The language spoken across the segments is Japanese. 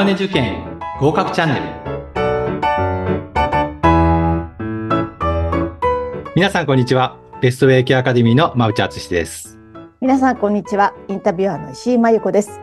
マネ受験合格チャンネル。皆さんこんにちは。ベストウェイケアアカデミーの馬内敦です。皆さんこんにちは。インタビュアーの石井真由子です。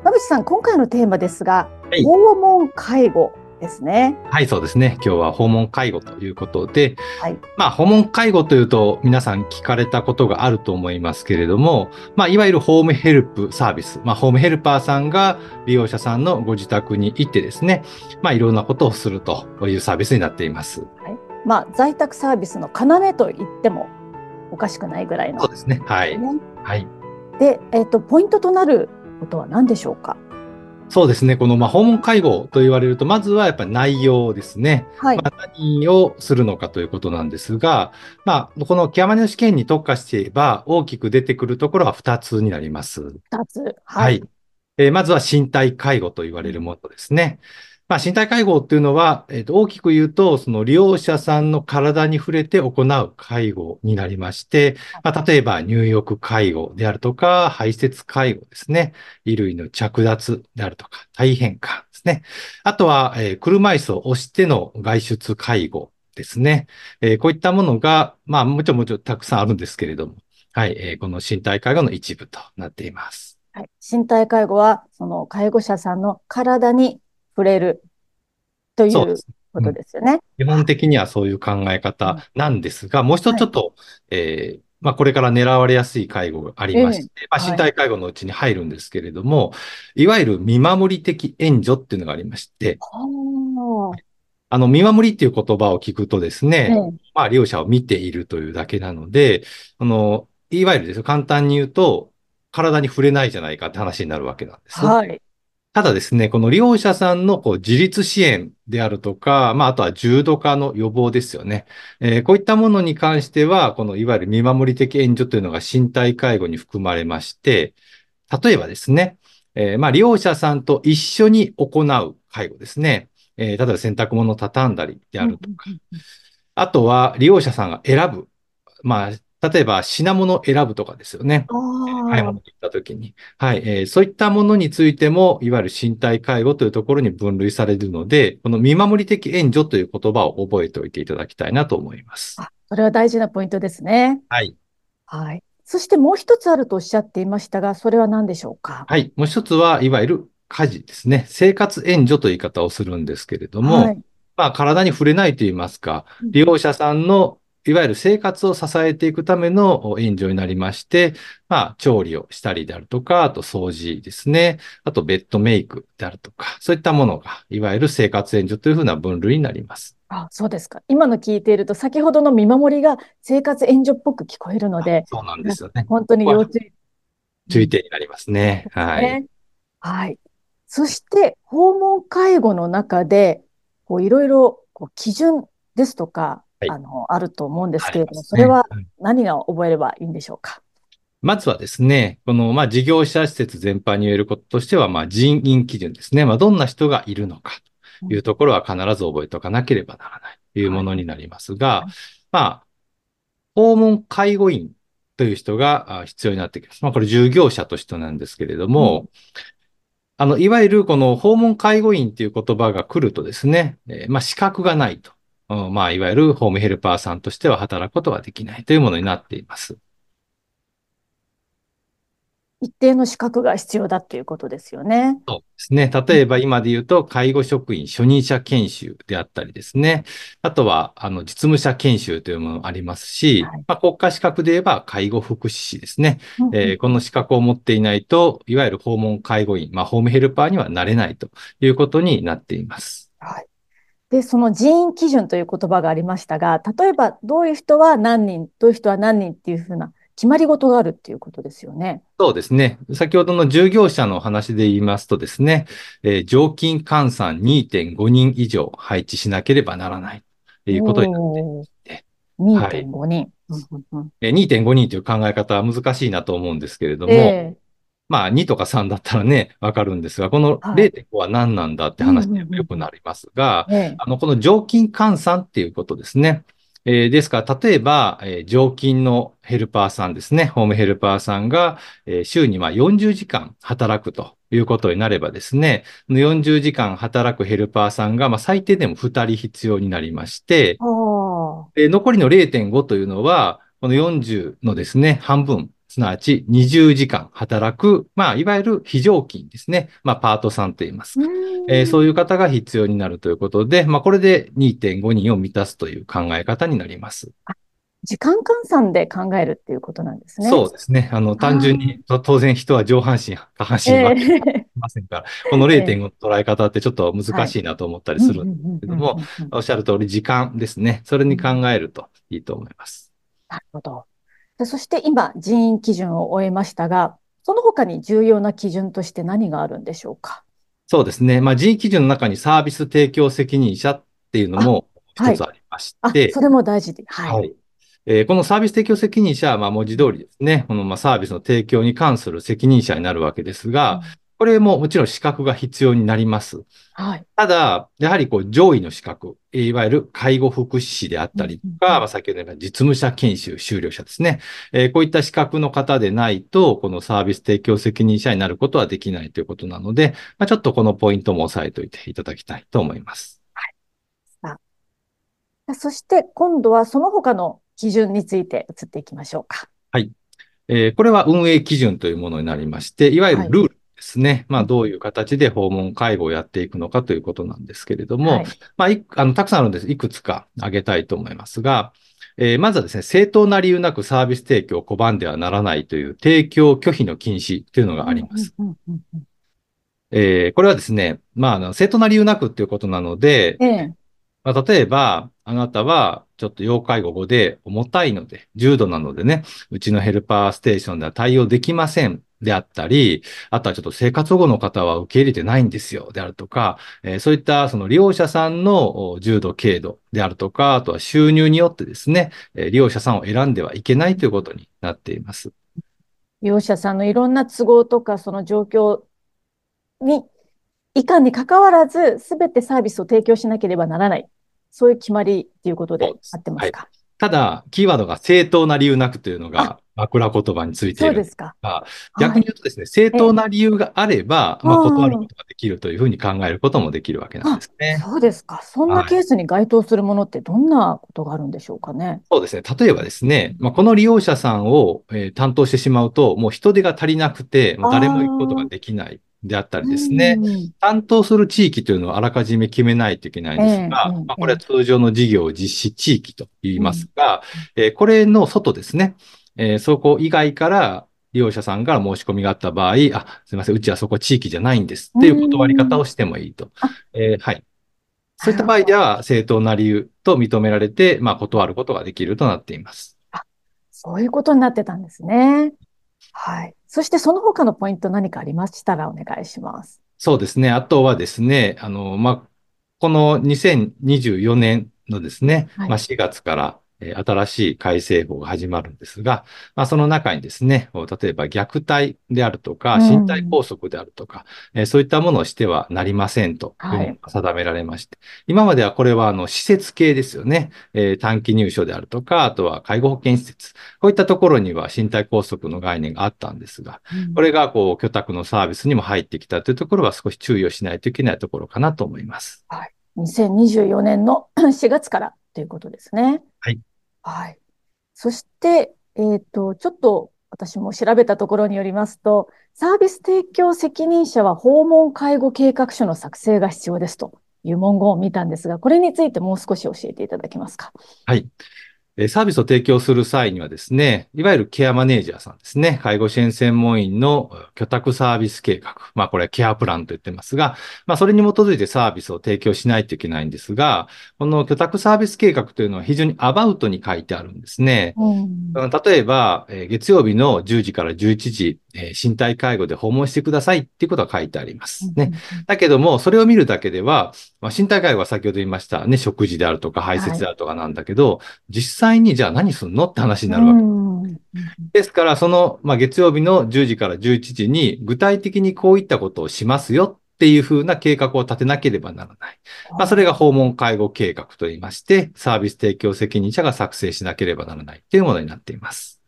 馬内さん今回のテーマですが、はい、訪問介護ですね。はい、そうですね。今日は訪問介護ということで、はい、まあ、訪問介護というと皆さん聞かれたことがあると思いますけれども、まあ、いわゆるホームヘルプサービス、まあ、ホームヘルパーさんが利用者さんのご自宅に行ってですね、まあ、いろんなことをするというサービスになっています。はい。まあ、在宅サービスの要と言ってもおかしくないぐらいの、そうですね。はい。はい。で、えっ、ー、と、ポイントとなることは何でしょうか？そうですね。この、まあ、訪問介護と言われると、まずはやっぱり内容ですね。はい。まあ、何をするのかということなんですが、まあ、この極まりの試験に特化していれば、大きく出てくるところは2つになります。2つ。はい。はい、えー、まずは身体介護と言われるものですね。まあ、身体介護っていうのは、えー、と大きく言うと、その利用者さんの体に触れて行う介護になりまして、まあ、例えば入浴介護であるとか、排泄介護ですね。衣類の着脱であるとか、大変換ですね。あとは、えー、車椅子を押しての外出介護ですね。えー、こういったものが、まあ、もちろんもちろんたくさんあるんですけれども、はい、えー、この身体介護の一部となっています。はい、身体介護は、その介護者さんの体に触れる。ということですよね。基本的にはそういう考え方なんですが、もう一つちょっと、はい、えー、まあ、これから狙われやすい介護がありまして、えー、まあ、身体介護のうちに入るんですけれども、はい、いわゆる見守り的援助っていうのがありまして、あの、見守りっていう言葉を聞くとですね、えー、まあ、利用者を見ているというだけなので、あの、いわゆるですよ、簡単に言うと、体に触れないじゃないかって話になるわけなんです。はい。ただですね、この利用者さんのこう自立支援であるとか、まあ、あとは重度化の予防ですよね。えー、こういったものに関しては、このいわゆる見守り的援助というのが身体介護に含まれまして、例えばですね、えー、まあ、利用者さんと一緒に行う介護ですね。えー、例えば洗濯物を畳んだりであるとか。あとは利用者さんが選ぶ。まあ、例えば品物を選ぶとかですよね。買い物に行った時に。はい、えー、そういったものについても、いわゆる身体介護というところに分類されるので、この見守り的援助という言葉を覚えておいていただきたいなと思います。あ、それは大事なポイントですね。はい。はい。そしてもう一つあるとおっしゃっていましたが、それは何でしょうか？はい。もう一つは、いわゆる家事ですね。生活援助という言い方をするんですけれども、はい、まあ、体に触れないと言いますか、利用者さんのいわゆる生活を支えていくための援助になりまして、まあ、調理をしたりであるとか、あと掃除ですね。あとベッドメイクであるとか、そういったものが、いわゆる生活援助というふうな分類になります。あ、そうですか。今の聞いていると、先ほどの見守りが生活援助っぽく聞こえるので、そうなんですよね。本当に要注意。注意点になりますね。はい。はい。そして、訪問介護の中で、こういろいろこう基準ですとか、はい、あの、あると思うんですけれども、それは何が覚えればいいんでしょうか？まずはですね、この、まあ、事業者施設全般に言えることとしては、まあ、人員基準ですね。まあ、どんな人がいるのかというところは必ず覚えておかなければならないというものになりますが、はい、まあ、訪問介護員という人が必要になってきます。まあ、これ従業者としてなんですけれども、うん、あの、いわゆるこの訪問介護員という言葉が来るとですね、えー、まあ、資格がないと。まあ、いわゆるホームヘルパーさんとしては働くことができないというものになっています。一定の資格が必要だっていうことですよね。そうですね。例えば今で言うと、介護職員初任者研修であったりですね。あとは、あの、実務者研修というものもありますし、はい、まあ、国家資格で言えば介護福祉士ですね、うん、えー、この資格を持っていないと、いわゆる訪問介護員、まあ、ホームヘルパーにはなれないということになっています。はい。で、その人員基準という言葉がありましたが、例えばどういう人は何人、どういう人は何人っていうふうな決まり事があるっていうことですよね。そうですね。先ほどの従業者の話で言いますとですね、えー、常勤換算2.5人以上配置しなければならないということになっていて。2.5人。はい、2.5人という考え方は難しいなと思うんですけれども、えーまあ、2とか3だったらね、わかるんですが、この0.5は何なんだって話によくなりますが、あの、この常勤換算っていうことですね。えーですから、例えば、えー常勤のヘルパーさんですね、ホームヘルパーさんが、えー週にまあ40時間働くということになればですね、40時間働くヘルパーさんが、まあ、最低でも2人必要になりまして、残りの0.5というのは、この40のですね、半分、すなわち20時間働く、まあ、いわゆる非常勤ですね。まあ、パートさんと言います。えーそういう方が必要になるということで、まあ、これで2.5人を満たすという考え方になります。時間換算で考えるっていうことなんですね。そうですね。あの、単純に、と当然人は上半身、下半身えはえませんから、この0.5の捉え方ってちょっと難しいなと思ったりするんですけども、おっしゃる通り時間ですね。それに考えるといいと思います。なるほど。でそして今、人員基準を終えましたが、その他に重要な基準として何があるんでしょうか？そうですね。まあ、人員基準の中にサービス提供責任者っていうのも一つありましあ、て、それも大事で。はい。はい。えーこのサービス提供責任者は、まあ、文字通りですね、このまあサービスの提供に関する責任者になるわけですが、これももちろん資格が必要になります。はい。ただ、やはりこう上位の資格、えーいわゆる介護福祉士であったりとか、うんうん先ほど言った実務者研修修了者ですね、えーこういった資格の方でないと、このサービス提供責任者になることはできないということなので、まあ、ちょっとこのポイントも押さえておいていただきたいと思います。そして今度はその他の基準について移っていきましょうか。えーこれは運営基準というものになりまして、いわゆるルールですね。まあ、どういう形で訪問介護をやっていくのかということなんですけれども、はい。まあ、いあの、たくさんあるので、いくつか挙げたいと思いますが、えーまずはですね、正当な理由なくサービス提供を拒んではならないという提供拒否の禁止というのがあります。えーこれはですね、まあ、あの正当な理由なくっていうことなので、ええ。まあ、例えば、あなたはちょっと要介護後で重たいので、重度なのでね、うちのヘルパーステーションでは対応できませんであったり、あとはちょっと生活保護の方は受け入れてないんですよであるとか、えーそういったその利用者さんのお重度軽度であるとか、あとは収入によってですね、えー利用者さんを選んではいけないということになっています。利用者さんのいろんな都合とか、その状況に、いかんに関わらず、すべてサービスを提供しなければならない。そういう決まりっていうことでそうです合ってますか？ただ、キーワードが正当な理由なくというのが枕言葉についているそうですか。が、逆に言うとですね、正当な理由があれば、ええまあ、断ることができるというふうに考えることもできるわけなんですね。そうですか。そんなケースに該当するものってどんなことがあるんでしょうかね。そうですね。例えばですね、まあ、この利用者さんを、えー担当してしまうと、もう人手が足りなくて、誰も行くことができないであったりですね。うん担当する地域というのをあらかじめ決めないといけないんですが、ええええまあ、これは通常の事業実施地域と言いますが、えーこれの外ですね、えーそこ以外から利用者さんから申し込みがあった場合、あ、すみません、うちはそこ地域じゃないんですっていう断り方をしてもいいとあ。えーはい。そういった場合では正当な理由と認められて、まあ、断ることができるとなっています。そういうことになってたんですね。はい。そしてその他のポイント何かありましたらお願いします。そうですね。あとはですね、あの、まあ、この2024年のですね、はいまあ、4月から、えー新しい改正法が始まるんですが、まあ、その中にですね、例えば虐待であるとか、うん。身体拘束であるとか、えーそういったものをしてはなりませんというはい。のが定められまして、今まではこれはあの施設系ですよね、えー短期入所であるとか、あとは介護保険施設、こういったところには身体拘束の概念があったんですが、これがこう居宅のサービスにも入ってきたというところは少し注意をしないといけないところかなと思います。2024年の 4月からということですね。はい。はい。そして、えっと、ちょっと私も調べたところによりますと、サービス提供責任者は訪問介護計画書の作成が必要ですという文言を見たんですが、これについてもう少し教えていただけますか？はい。えーサービスを提供する際にはですね、いわゆるケアマネージャーさんですね、介護支援専門員のえー居宅サービス計画。まあこれはケアプランと言ってますが、まあそれに基づいてサービスを提供しないといけないんですが、この居宅サービス計画というのは非常にアバウトに書いてあるんですね。うんうん例えば、えー月曜日の10時から11時、えー身体介護で訪問してくださいっていうことが書いてあります。ね。だけども、それを見るだけでは、まあ、身体介護は先ほど言いましたね、食事であるとか排泄であるとかなんだけど、実際にじゃあ何すんのって話になるわけ。うんですから、その、まあ、月曜日の10時から11時に具体的にこういったことをしますよっていうふうな計画を立てなければならない。まあ、それが訪問介護計画といいまして、サービス提供責任者が作成しなければならないというものになっています。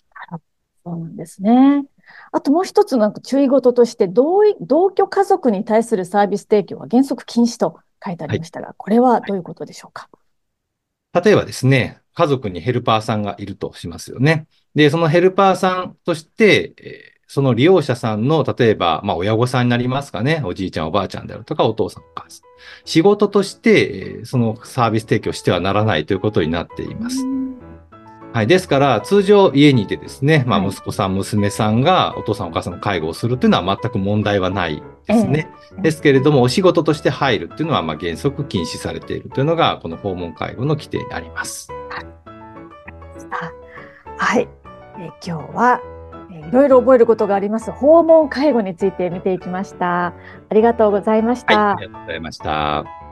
そうなんですね。あともう一つなんか注意事として同、同居家族に対するサービス提供は原則禁止と書いてありましたが、はい、これはどういうことでしょうか？例えばですね、家族にヘルパーさんがいるとしますよね。で、そのヘルパーさんとして、その利用者さんの、例えば、まあ、親御さんになりますかね。おじいちゃん、おばあちゃんであるとか、お父さん、お母さん。仕事として、そのサービス提供してはならないということになっています。はい。ですから、通常家にいてですね、まあ、息子さん、娘さんがお父さん、お母さんの介護をするというのは全く問題はないですね。ですけれども、お仕事として入るっていうのは、まあ、原則禁止されているというのが、この訪問介護の規定になります。はい。え今日はいろいろ覚えることがあります訪問介護について見ていきました。ありがとうございました。はい、ありがとうございました。